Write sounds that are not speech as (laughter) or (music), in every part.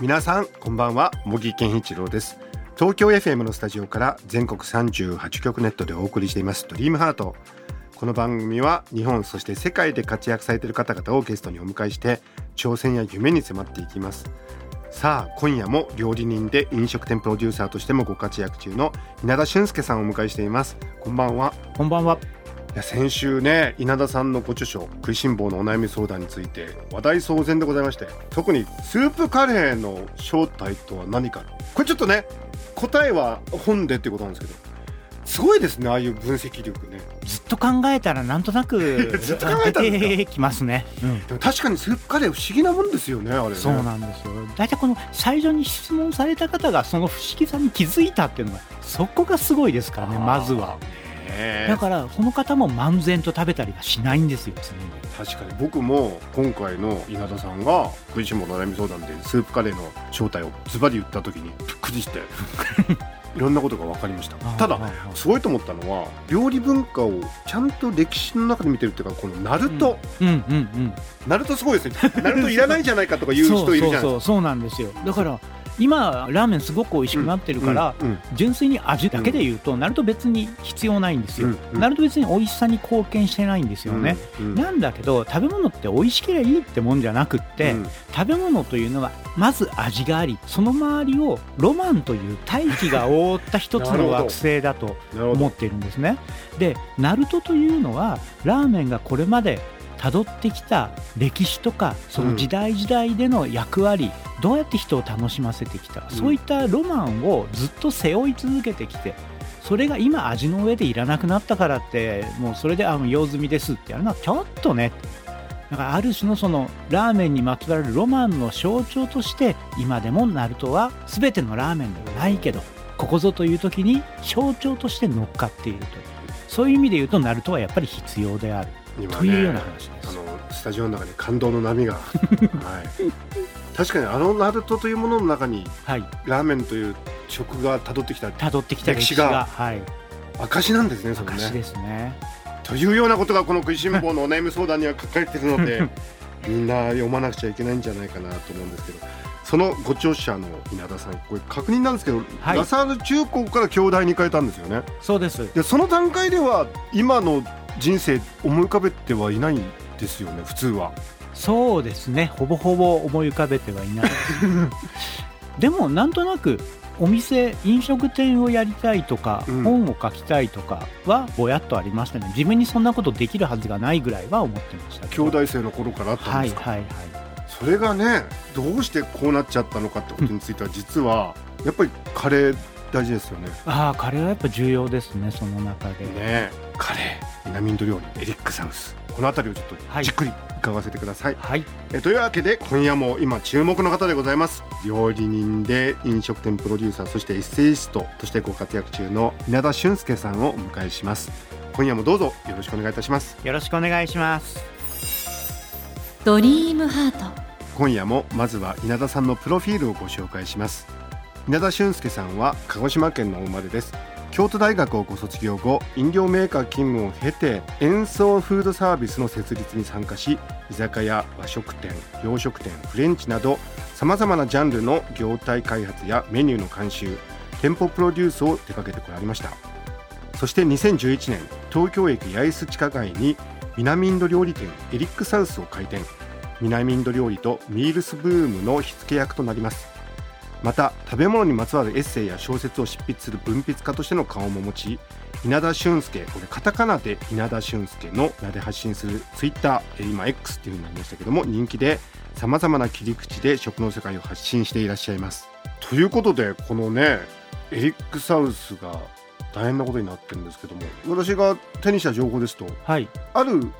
皆さんこんばんは。茂木健一郎です。東京 FM のスタジオから全国38局ネットでお送りしていますドリームハート。この番組は日本そして世界で活躍されている方々をゲストにお迎えして挑戦や夢に迫っていきます。さあ今夜も料理人で飲食店プロデューサーとしてもご活躍中の稲田俊介さんをお迎えしています。こんばんは。こんばんは。いや先週ね稲田さんのご著書「食いしん坊のお悩み相談」について話題騒然でございまして特にスープカレーの正体とは何かこれちょっとね答えは本でっていうことなんですけどすごいですねああいう分析力ねずっと考えたらなんとなく (laughs) ずっと考えたんですか出てきますね。うん。でも確かにスープカレー不思議なもんですよねあれねそうなんですよ。大体この最初に質問された方がその不思議さに気づいたっていうのがそこがすごいですからねまずは。ね。だからその方も漫然と食べたりはしないんですよ常に。確かに僕も今回の稲田さんが「食いしん坊の悩み相談」でスープカレーの正体をズバリ言った時にびっくりして。(laughs) いろんなことが分かりました。ただすごいと思ったのは料理文化をちゃんと歴史の中で見てるっていうかこのナルト、うんうんうん。ナルトすごいですね。ナルトいらないじゃないかとか言う人いるじゃないですか。そうそうそうそうなんですよ。だから今ラーメンすごく美味しくなってるから、純粋に味だけで言うと、ナルト別に必要ないんですよ、うんうん。ナルト別に美味しさに貢献してないんですよね、なんだけど食べ物って美味しければいいってもんじゃなくって、うん。食べ物というのはまず味がありその周りをロマンという大気が覆った一つの惑星だと思っているんですね。でナルトというのはラーメンがこれまで辿ってきた歴史とかその時代時代での役割、どうやって人を楽しませてきた、ん。そういったロマンをずっと背負い続けてきてそれが今味の上でいらなくなったからってもうそれであの用済みですってやるのはちょっとね。だからある種のそのラーメンにまつわるロマンの象徴として今でもナルトは全てのラーメンではないけどここぞという時に象徴として乗っかっているという。そういう意味で言うとナルトはやっぱり必要である今というような話です。あのスタジオの中に感動の波が、(laughs) はい、確かにあのナルトというものの中にはい。ラーメンという食が辿ってきた。辿ってきた歴史が。がはい。証なんですねそれ証ねですね。というようなことがこの食いしん坊のお悩み相談には書かれているので (laughs) みんな読まなくちゃいけないんじゃないかなと思うんですけどそのご著者の稲田さんこれ確認なんですけど、はい。ラサール中高から京大に変えたんですよね。そうです。でその段階では今の人生思い浮かべてはいないんですよね普通は。そうですね。ほぼほぼ思い浮かべてはいない。(laughs) でもなんとなくお店飲食店をやりたいとか、うん。本を書きたいとかはぼやっとありましたね。自分にそんなことできるはずがないぐらいは思ってました兄弟生の頃からあったんですか、はいはいはいそれがねどうしてこうなっちゃったのかってことについては実はやっぱりカレー大事ですよね。ああカレーはやっぱ重要ですねその中で、ねカレー南インド料理エリックサウスこの辺りをちょっはい。とじっくり伺わせてください、はい。えというわけで今夜も今注目の方でございます。料理人で飲食店プロデューサーそしてエッセイストとしてご活躍中の稲田俊介さんをお迎えします。今夜もどうぞよろしくお願いいたします。よろしくお願いします。ドリームハート。今夜もまずは稲田さんのプロフィールをご紹介します稲田俊介さんは鹿児島県のお生まれです。京都大学をご卒業後飲料メーカー勤務を経て演奏フードサービスの設立に参加し居酒屋和食店洋食店フレンチなどさまざまなジャンルの業態開発やメニューの監修店舗プロデュースを手掛けてこられました。そして2011年東京駅八重洲地下街に南インド料理店エリックサウスを開店。南インド料理とミールスブームの火付け役となります。また食べ物にまつわるエッセイや小説を執筆する文筆家としての顔も持ち稲田俊介これカタカナで稲田俊介の名で発信するツイッター今 X っていう風になりましたけども人気でさまざまな切り口で食の世界を発信していらっしゃいます。ということでこのねエリックサウスが大変なことになってるんですけども私が手にした情報ですとはい。ある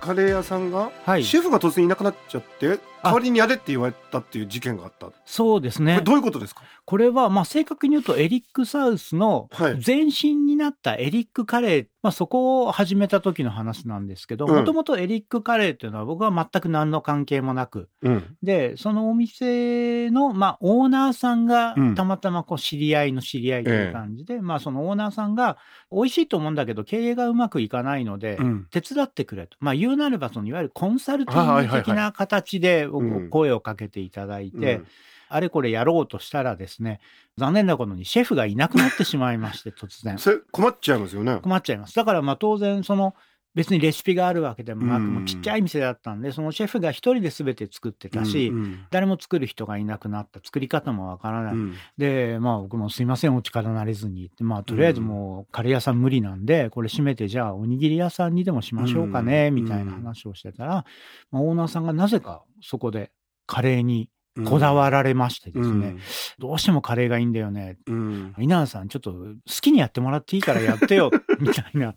カレー屋さんが、はい。シェフが突然いなくなっちゃって代わりにやれって言われたっていう事件があった。こそうですね。れどういうことですか？これは、まあ、正確に言うとエリック・サウスのはい。前身になったエリック・カレー、まあ、そこを始めた時の話なんですけど、うん。もともとエリック・カレーっていうのは僕は全く何の関係もなく、うん。で、そのお店の、まあ、オーナーさんがうん。たまたまこう知り合いの知り合いという感じで、まあ、そのオーナーさんが美味しいと思うんだけど、経営がうまくいかないので、うん。手伝ってくれと。まあ、言うなれば、そのいわゆるコンサルティング的な形で声をかけていただいて、うんあれこれやろうとしたらですね、残念なことにシェフがいなくなってしまいまして、突然。それ困っちゃいますよね。困っちゃいます。だからまあ当然その別にレシピがあるわけでもなく、うん。もうちっちゃい店だったんで、そのシェフが一人で全て作ってたし、うん誰も作る人がいなくなった。作り方もわからない。うん。で、まあ僕もすいません、お力なれずにって、まあとりあえずもうカレー屋さん無理なんで、これ閉めてじゃあおにぎり屋さんにでもしましょうかね、うん。みたいな話をしてたら、まあ、オーナーさんがなぜかそこでカレーにこだわられましてですね、どうしてもカレーがいいんだよね。うん。稲田さん、ちょっと好きにやってもらっていいからやってよ、(laughs) みたいな。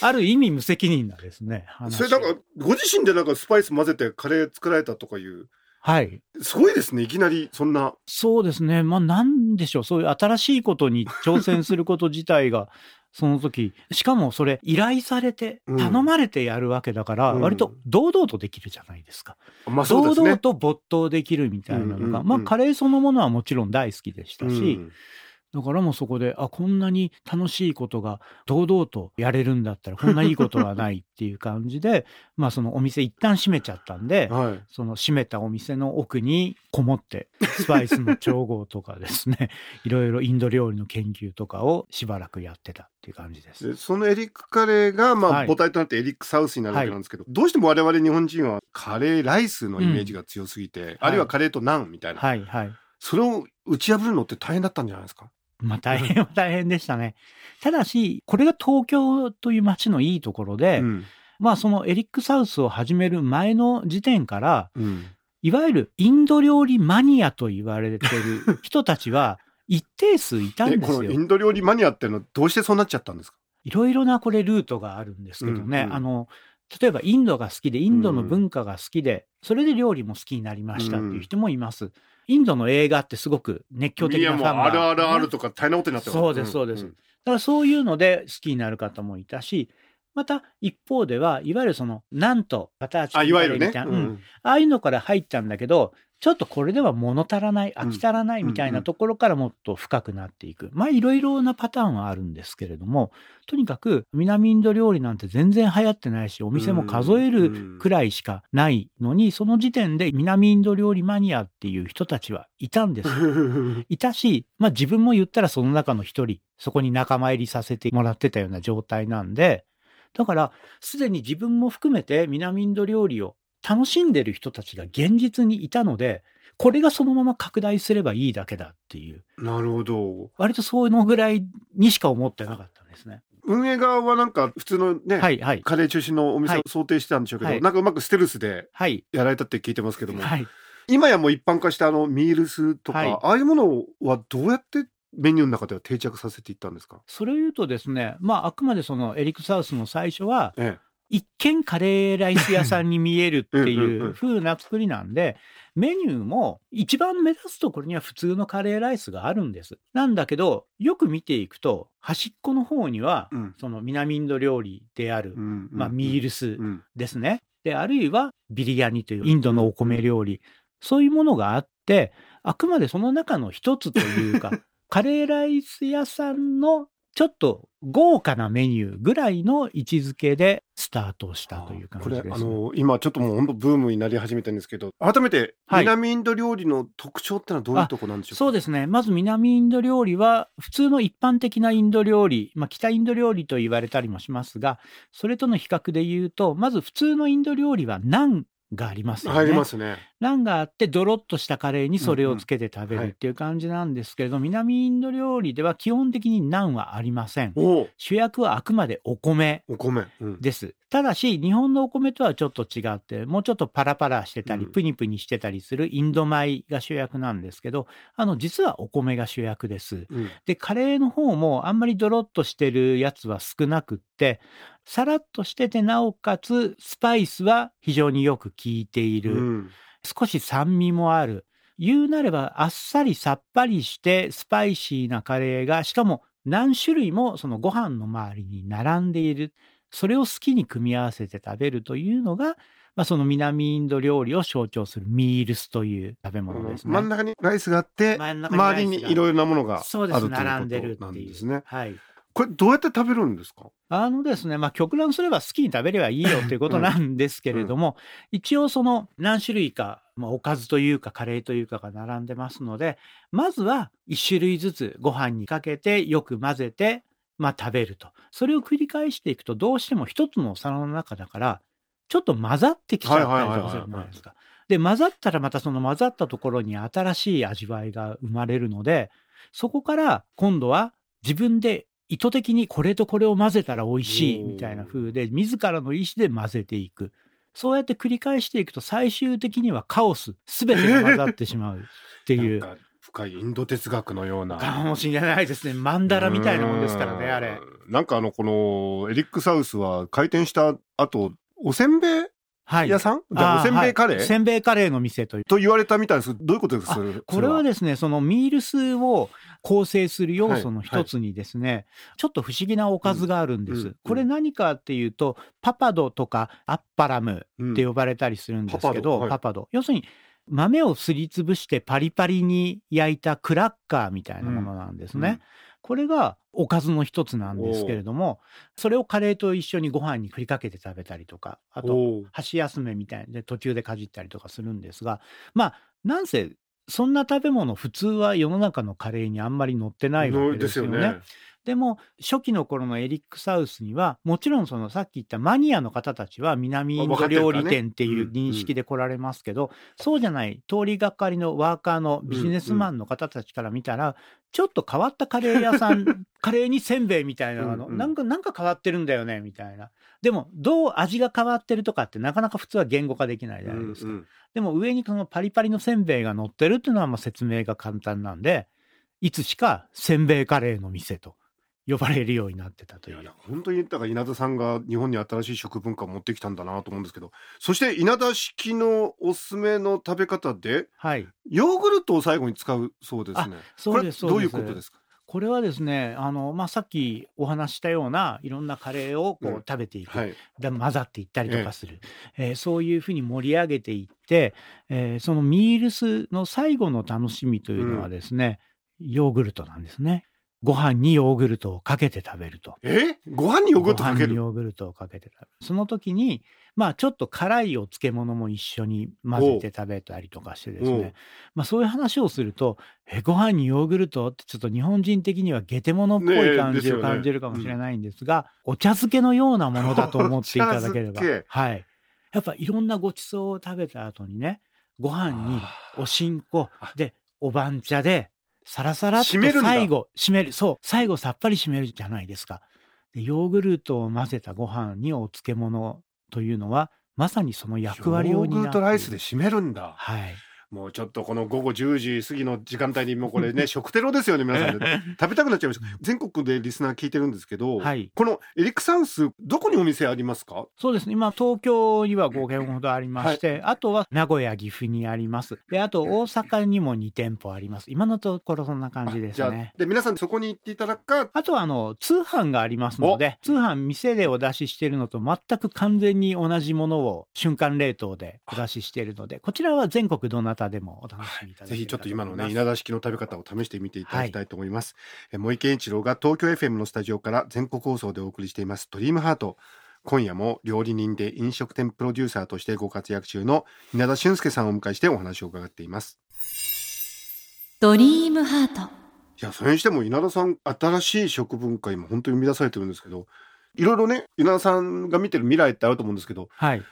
ある意味無責任なですね。話それなんか、ご自身でなんかスパイス混ぜてカレー作られたとかいう、はい。すごいですね、いきなりそんな。そうですね。まあ、なんでしょう。そういう新しいことに挑戦すること自体が、その時、しかもそれ依頼されて、うん頼まれてやるわけだから、うん割と堂々とできるじゃないですか。まあ堂。々と没頭できるみたいなのが、まあカレーそのものはもちろん大好きでしたし、うんだからもうそこで、あ、こんなに楽しいことが堂々とやれるんだったら、こんないいことはないっていう感じで、(laughs) まあそのお店一旦閉めちゃったんで、はい。その閉めたお店の奥にこもって、スパイスの調合とかですね、(laughs) いろいろインド料理の研究とかをしばらくやってたっていう感じです。でそのエリックカレーが、まあ、はい母体となってエリックサウスになるわけなんですけど、どうしても我々日本人はカレーライスのイメージが強すぎて、あるいはカレーとナンみたいな、はいはい。それを打ち破るのって大変だったんじゃないですか？まあ大変は大変でしたね。ただし、これが東京という街のいいところで、うんまあそのエリックサウスを始める前の時点から、うんいわゆるインド料理マニアと言われてる人たちは (laughs) 一定数いたんえですよ。このインド料理マニアっていうのはどうしてそうなっちゃったんですか？いろいろなこれルートがあるんですけどね。うんうんあの、例えばインドが好きで、インドの文化が好きで、それで料理も好きになりましたっていう人もいます。インドの映画ってすごく熱狂的いやもうなファンが、RRR とか大変なことになってます。そうですそうです。だからそういうので好きになる方もいたし、また一方では、いわゆるその、なんとバターチキンみたいな、うん。ああいうのから入ったんだけど、ちょっとこれでは物足らない、飽き足らないみたいなところからもっと深くなっていく。まあいろいろなパターンはあるんですけれども、とにかく南インド料理なんて全然流行ってないし、お店も数えるくらいしかないのに、その時点で南インド料理マニアっていう人たちはいたんです。(laughs) いたし、まあ自分も言ったらその中の一人、そこに仲間入りさせてもらってたような状態なんで、だから、すでに自分も含めて南インド料理を楽しんでる人たちが現実にいたので、これがそのまま拡大すればいいだけだっていう、なるほど。割とそういうのぐらいにしか思ってなかったんですね。運営側はなんか普通のね、はいはい。カレー中心のお店はいを想定してたんでしょうけど、はいなんかうまくステルスではい。やられたって聞いてますけども、はい。今やもう一般化したあのミールスとか、はいああいうものはどうやってメニューの中では定着させていったんですか？それを言うとですね、まああくまでそのエリック・サウスの最初は、え一見カレーライス屋さんに見えるっていううん風な作りなんで、メニューも一番目立つところには普通のカレーライスがあるんです。なんだけど、よく見ていくと、端っこの方にはその南インド料理であるう、んまあミールスうんですね。で、あるいはビリヤニというインドのお米料理。そういうものがあって、あくまでその中の一つというか、(laughs) カレーライス屋さんのちょっと豪華なメニューぐらいの位置づけでスタートしたという感これじです、ね。あの今ちょっともう本当ブームになり始めてるんですけど改めてはい南インド料理の特徴ってのはどういうとこなんでしょうか、そうですね。まず南インド料理は、普通の一般的なインド料理、まあ、北インド料理と言われたりもしますが、それとの比較で言うと、まず普通のインド料理はナンがありますよね。入りますねナンがあって、ドロッとしたカレーにそれをつけて食べるっていう感じなんですけれど、南インド料理では基本的にナンはありません。主役はあくまでお米お米、うんです。ただし、日本のお米とはちょっと違って、もうちょっとパラパラしてたり、うんプニプニしてたりするインド米が主役なんですけど、あの、実はお米が主役です。うんで、カレーの方もあんまりドロッとしてるやつは少なくって、さらっとしてて、なおかつ、スパイスは非常によく効いている。うん少し酸味もある。言うなればあっさりさっぱりしてスパイシーなカレーがしかも何種類もそのご飯の周りに並んでいるそれを好きに組み合わせて食べるというのが、まあ、その南インド料理を象徴するミールスという食べ物ですね。真ん中にライスがあって周りにいろいろなものがあるということなんですね。はいこれどうやって食べるんですか？あのですね、まあ極論すれば好きに食べればいいよっていうことなんですけれども、うん、一応その何種類か、まあ、おかずというかカレーというかが並んでますので、まずは1種類ずつご飯にかけてよく混ぜて、まあ食べると。それを繰り返していくとどうしても一つのお皿の中だから、ちょっと混ざってきちゃったりとかするじゃないですか。で、混ざったらまたその混ざったところに新しい味わいが生まれるので、そこから今度は自分で意図的にこれとこれを混ぜたら美味しいみたいな風で自らの意思で混ぜていく。そうやって繰り返していくと最終的にはカオス。全てが混ざってしまうっていう。(laughs) 深いインド哲学のような。かもしれないですね。マンダラみたいなもんですからね、あれ。なんかあの、このエリック・サウスは開店した後、おせんべいはい、屋さん？じゃおせんべいカレー、はい、せんべいカレーの店という。と言われたみたいです。どういうことですか？これはですね、そのミールスを構成する要素の一つにですね、はい。はい、ちょっと不思議なおかずがあるんです。うん。うん、これ何かっていうと、パパドとかアッパラムって呼ばれたりするんですけど、うん、パパド。パパド。要するに、豆をすりつぶしてパリパリに焼いたクラッカーみたいなものなんですね。うん。これがおかずの一つなんですけれどもそれをカレーと一緒にご飯に振りかけて食べたりとかあと箸休めみたいで途中でかじったりとかするんですがまあなんせそんな食べ物普通は世の中のカレーにあんまり載ってないわけですよね。よねでも初期の頃のエリック・サウスにはもちろんそのさっき言ったマニアの方たちは南インド料理店っていう認識で来られますけど、そうじゃない通りがかりのワーカーのビジネスマンの方たちから見たら、ちょっと変わったカレー屋さん (laughs) カレーにせんべいみたいなの、なんかなんか変わってるんだよねみたいな。でもどう味が変わってるとかってなかなか普通は言語化できないじゃないですか、でも上にこのパリパリのせんべいが乗ってるっていうのはまあ説明が簡単なんでいつしかせんべいカレーの店と呼ばれるようになってたという。本当にだから稲田さんが日本に新しい食文化を持ってきたんだなと思うんですけどそして稲田式のおすすめの食べ方で、はい、ヨーグルトを最後に使うそうですね。そうですどういうことですか？これはですねあの、まあ、さっきお話したようないろんなカレーをこう、うん、食べていく、はい、で混ざっていったりとかする、ええ。ー、そういうふうに盛り上げていって、えー、そのミールスの最後の楽しみというのはですね、うん、ヨーグルトなんですね。ご飯にヨーグルトをかけて食べると。え？ご飯にヨーグルトかける？ヨーグルトをかけて食べる。その時に、まあちょっと辛いお漬物も一緒に混ぜて食べたりとかしてですね。まあそういう話をすると、え、ご飯にヨーグルト？ってちょっと日本人的にはゲテモノっぽい感じを感じるかもしれないんですが、ねすねうん、お茶漬けのようなものだと思っていただければ。はい。やっぱいろんなごちそうを食べた後にね、ご飯におしんこでお番茶でサラサラっと最後締めるそう最後さっぱり締めるじゃないですか。でヨーグルトを混ぜたご飯にお漬物というのはまさにその役割を担ってヨーグルトライスで締めるんだ。はいもうちょっとこの午後10時過ぎの時間帯にもうこれね (laughs) 食テロですよね皆さんで (laughs) 食べたくなっちゃいました。全国でリスナー聞いてるんですけど、はい、このエリックサウスどこにお店ありますか？そうです。ね今東京には5軒ほどありまして、はい、あとは名古屋岐阜にあります。であと大阪にも2店舗あります。今のところそんな感じですね。で皆さんそこに行っていただくかあとはあの通販がありますので通販店でお出ししているのと全く完全に同じものを瞬間冷凍でお出ししているのでこちらは全国どなたでもお楽しみぜひちょっと今のね稲田式の食べ方を試してみていただきたいと思います、はい、森健一郎が東京 FM のスタジオから全国放送でお送りしていますドリームハート。今夜も料理人で飲食店プロデューサーとしてご活躍中の稲田俊介さんをお迎えしてお話を伺っています。ドリームハート。いやそれにしても稲田さん新しい食文化今本当に生み出されてるんですけどいろいろね稲田さんが見てる未来ってあると思うんですけど、はい、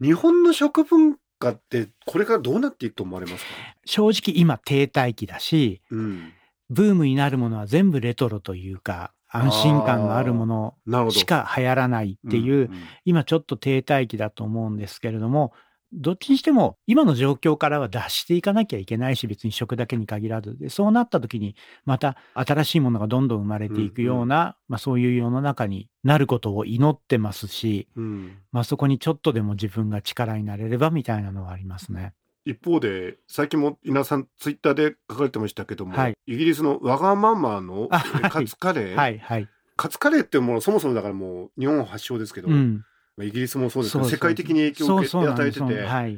日本の食文化ってこれからどうなっていくと思われますか？正直今停滞期だし、うん、ブームになるものは全部レトロというか安心感のあるものしか流行らないっていう、うんうん、今ちょっと停滞期だと思うんですけれどもどっちにしても今の状況からは脱していかなきゃいけないし別に食だけに限らずでそうなった時にまた新しいものがどんどん生まれていくような、うんうん、まあ、そういう世の中になることを祈ってますし、うん、まあ、そこにちょっとでも自分が力になれればみたいなのはありますね。一方で最近も稲田さんツイッターで書かれてましたけども、はいイギリスのわがままのカツカレー、はいはい。カツカレーってものそもそもだからもう日本発祥ですけど、うん。イギリスもそうですけど世界的に影響を与えてて、はい。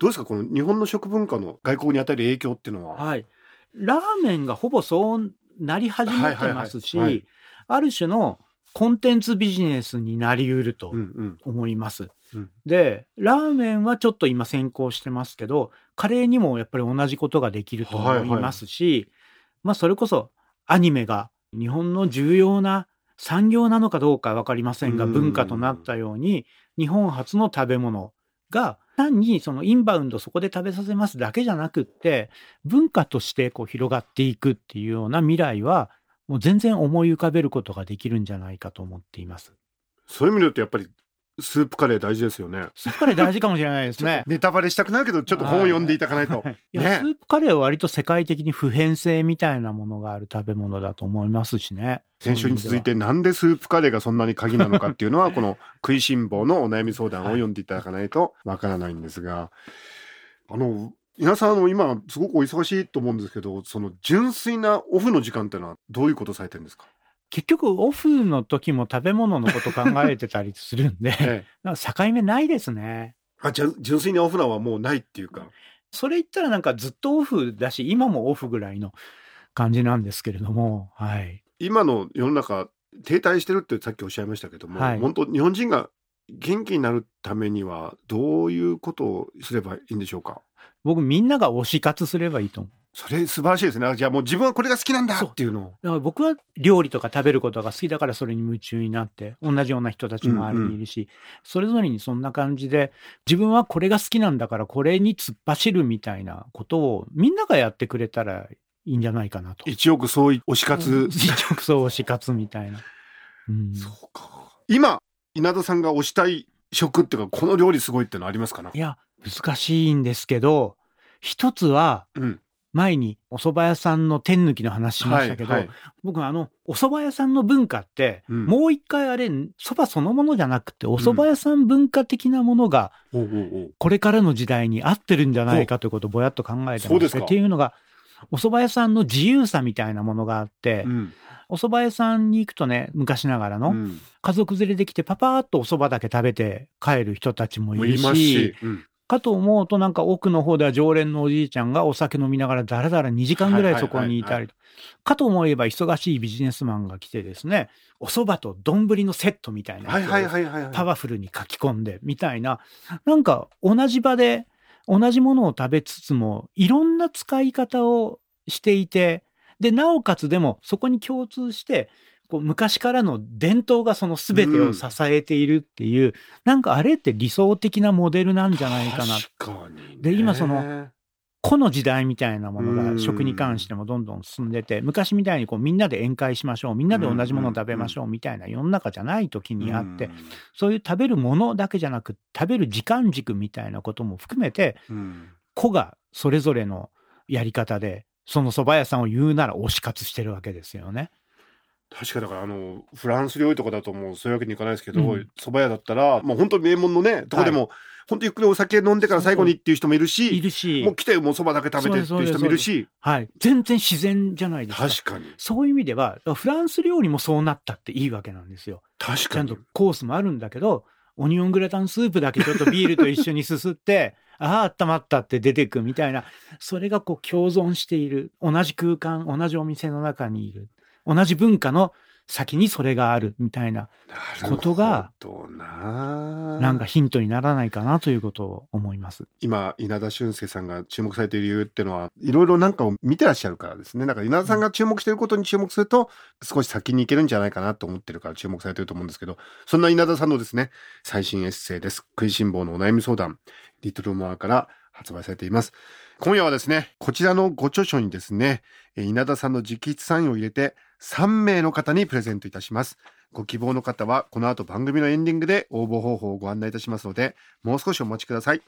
どうですか？この日本の食文化の外国に与える影響っていうのは？はい。ラーメンがほぼそうなり始めてますし、ある種のコンテンツビジネスになりうるとうんうん思います。うんで、ラーメンはちょっと今先行してますけど、カレーにもやっぱり同じことができると思いますし、まあそれこそアニメが日本の重要な産業なのかどうかわかりませんが、うん文化となったように、日本初の食べ物が単にそのインバウンドそこで食べさせますだけじゃなくって、文化としてこう広がっていくっていうような未来は、もう全然思い浮かべることができるんじゃないかと思っています。そういう意味で言うとやっぱりスープカレー大事ですよね。スープカレー大事かもしれないですね。ネタバレしたくないけどちょっと本を読んでいただかないと。いや、ねスープカレーは割と世界的に普遍性みたいなものがある食べ物だと思いますしね。先週に続いてなんでスープカレーがそんなに鍵なのかっていうのはこの食いしん坊のお悩み相談を読んでいただかないとわからないんですが、あの皆さんあの今すごくお忙しいと思うんですけどその純粋なオフの時間っていうのはどういうことされてるんですか、結局オフの時も食べ物のこと考えてたりするんで、(laughs) ええ、なんか境目ないですね。あじゃ純粋にオフなはもうないっていうかそれ言ったらなんかずっとオフだし、今もオフぐらいの感じなんですけれども、はい。今の世の中停滞してるってさっきおっしゃいましたけども、はい本当日本人が元気になるためにはどういうことをすればいいんでしょうか？僕みんなが推し活すればいいと思う。それ素晴らしいですね。あじゃあもう自分はこれが好きなんだっていうのを。だから僕は料理とか食べることが好きだからそれに夢中になって同じような人たちも周りにいるし、それぞれにそんな感じで自分はこれが好きなんだからこれに突っ走るみたいなことをみんながやってくれたらいいんじゃないかなと。一億総推し活、一直送推し活みたいな。うん、そうか。今稲田さんが推したい食っていうかこの料理すごいってのありますかな？いや難しいんですけど一つはうん前にお蕎麦屋さんの天抜きの話しましたけど、はい。はい僕あのお蕎麦屋さんの文化って、うん。もう一回あれ蕎麦そのものじゃなくてお蕎麦屋さん文化的なものがこれからの時代に合ってるんじゃないかということをぼやっと考えてましてそうですか。っていうのがお蕎麦屋さんの自由さみたいなものがあって、うん。お蕎麦屋さんに行くとね昔ながらの、うん。家族連れで来てパパーっとお蕎麦だけ食べて帰る人たちもいるしかと思うとなんか奥の方では常連のおじいちゃんがお酒飲みながらだらだら2時間ぐらいそこにいたりと。かと思えば忙しいビジネスマンが来てですねお蕎麦と丼のセットみたいなパワフルに書き込んでみたいな。なんか同じ場で同じものを食べつつもいろんな使い方をしていてでなおかつでもそこに共通してこう昔からの伝統がその全てを支えているっていう、なんかあれって理想的なモデルなんじゃないかな。確かにね。で今その個の時代みたいなものうん。が食に関してもどんどん進んでて昔みたいにこうみんなで宴会しましょうみんなで同じものを食べましょうみたいな世の中じゃない時にあってそういう食べるものだけじゃなく食べる時間軸みたいなことも含めてうんうん。個がそれぞれのやり方でその蕎麦屋さんを言うなら推し活してるわけですよね。確かだからあのフランス料理とかだともうそういうわけにいかないですけどうん蕎麦屋だったらもう本当に名門のねとこでも本当ゆっくりお酒飲んでから最後にっていう人もいるいしるしもう来てもう蕎麦だけ食べてっていう人もいるしはい、全然自然じゃないですか。確かにそういう意味ではフランス料理もそうなったっていいわけなんですよ。確かにちゃんとコースもあるんだけど、オニオングラタンスープだけちょっとビールと一緒にすすって、(laughs) ああ、温まったって出てくみたいな、それがこう共存している。同じ空間、同じお店の中にいる。同じ文化の先にそれがあるみたいな、ことがなななんかヒントにならないかなということを思います。今稲田俊介さんが注目されている理由っていうのはいろいろなんかを見てらっしゃるからですね。だから稲田さんが注目していることに注目すると少し先に行けるんじゃないかなと思ってるから注目されてると思うんですけどそんな稲田さんのですね最新エッセイです。食いしん坊のお悩み相談リトルモアから発売されています。今夜はですねこちらのご著書にですねえー稲田さんの直筆サインを入れて3名の方にプレゼントいたします。ご希望の方はこの後番組のエンディングで応募方法をご案内いたしますのでもう少しお待ちください。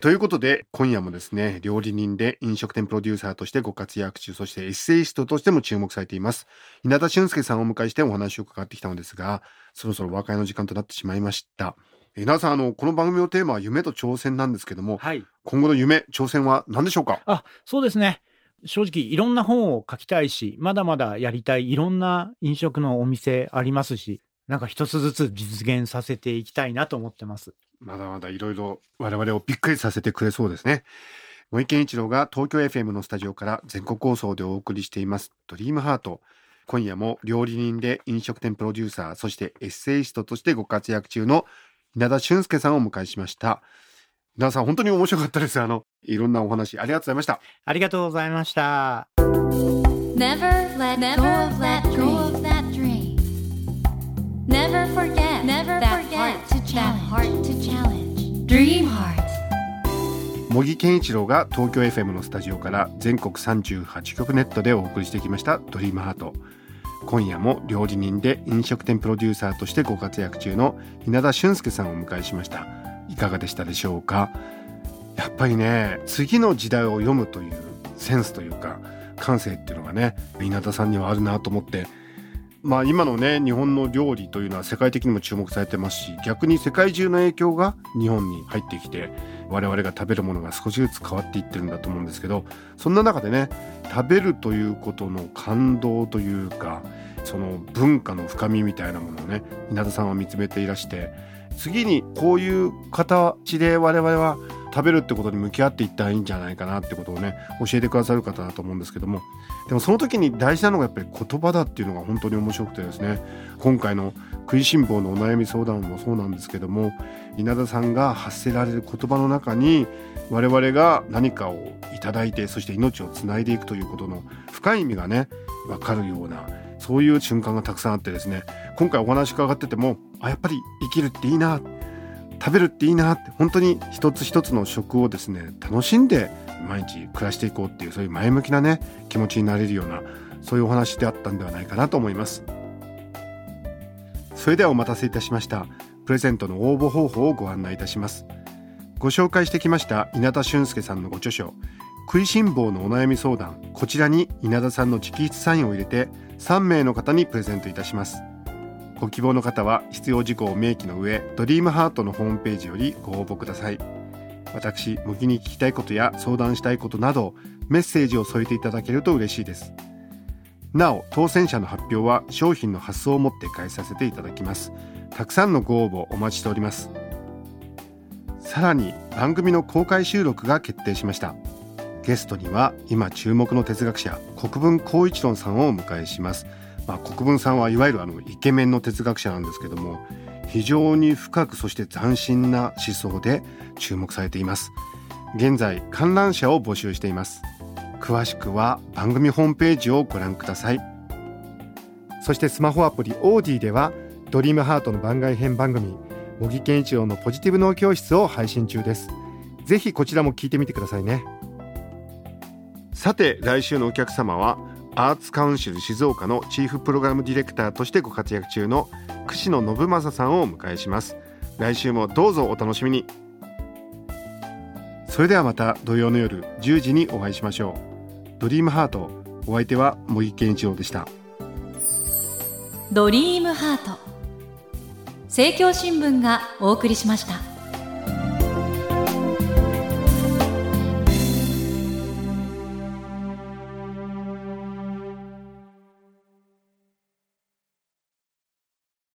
ということで今夜もですね料理人で飲食店プロデューサーとしてご活躍中そしてエッセイストとしても注目されています稲田俊介さんをお迎えしてお話を伺ってきたのですがそろそろお別れの時間となってしまいました。稲田さんあのこの番組のテーマは夢と挑戦なんですけどもはい。今後の夢挑戦は何でしょうか？あそうですね正直いろんな本を書きたいしまだまだやりたいいろんな飲食のお店ありますしなんか一つずつ実現させていきたいなと思ってます。まだまだいろいろ我々をびっくりさせてくれそうですね。森健一郎が東京 FM のスタジオから全国放送でお送りしています。ドリームハート。今夜も料理人で飲食店プロデューサーそしてエッセイストとしてご活躍中の稲田俊介さんをお迎えしました。稲田さん本当に面白かったです。あのいろんなお話。ありがとうございました。ありがとうございました。Never let go of that dream. Never forget that heart to challenge. Dream heart. 茂木健一郎が東京 FM のスタジオから全国38局ネットでお送りしてきました「ドリームハート。今夜も料理人で飲食店プロデューサーとしてご活躍中の稲田俊介さんをお迎えしましたいかがでしたでしょうか？やっぱりね次の時代を読むというセンスというか感性っていうのがね稲田さんにはあるなと思って。まあ今のね日本の料理というのは世界的にも注目されてますし逆に世界中の影響が日本に入ってきて我々が食べるものが少しずつ変わっていってるんだと思うんですけどそんな中でね食べるということの感動というかその文化の深みみたいなものをね稲田さんは見つめていらして次にこういう形で我々は食べるってことに向き合っていったらいいんじゃないかなってことをね教えてくださる方だと思うんですけども。でもその時に大事なのがやっぱり言葉だっていうのが本当に面白くてですね。今回の食いしん坊のお悩み相談もそうなんですけども稲田さんが発せられる言葉の中に我々が何かをいただいてそして命をつないでいくということの深い意味がね分かるようなそういう瞬間がたくさんあってですね。今回お話伺っててもあやっぱり生きるっていいな。食べるっていいなって。本当に一つ一つの食をですね楽しんで毎日暮らしていこうっていうそういう前向きなね気持ちになれるようなそういうお話であったんではないかなと思います。それではお待たせいたしました。プレゼントの応募方法をご案内いたします。ご紹介してきました稲田俊介さんのご著書食いしん坊のお悩み相談。こちらに稲田さんの直筆サインを入れて3名の方にプレゼントいたします。ご希望の方は必要事項を明記の上ドリームハートのホームページよりご応募ください。私向きに聞きたいことや相談したいことなどメッセージを添えていただけると嬉しいです。なお当選者の発表は商品の発送をもって返させていただきます。たくさんのご応募お待ちしております。さらに番組の公開収録が決定しました。ゲストには今注目の哲学者国分光一郎さんをお迎えします。まあ、国分さんはいわゆるあのイケメンの哲学者なんですけども非常に深くそして斬新な思想で注目されています。現在観覧車を募集しています。詳しくは番組ホームページをご覧ください。そしてスマホアプリオーディではドリームハートの番外編番組茂木健一郎のポジティブ脳教室を配信中です。ぜひこちらも聞いてみてくださいね。さて来週のお客様はアーツカウンシル静岡のチーフプログラムディレクターとしてご活躍中の串野信正さんをお迎えします。来週もどうぞお楽しみに。それではまた土曜の夜10時にお会いしましょう。ドリームハートお相手は茂木健一郎でした。ドリームハート。政教新聞がお送りしました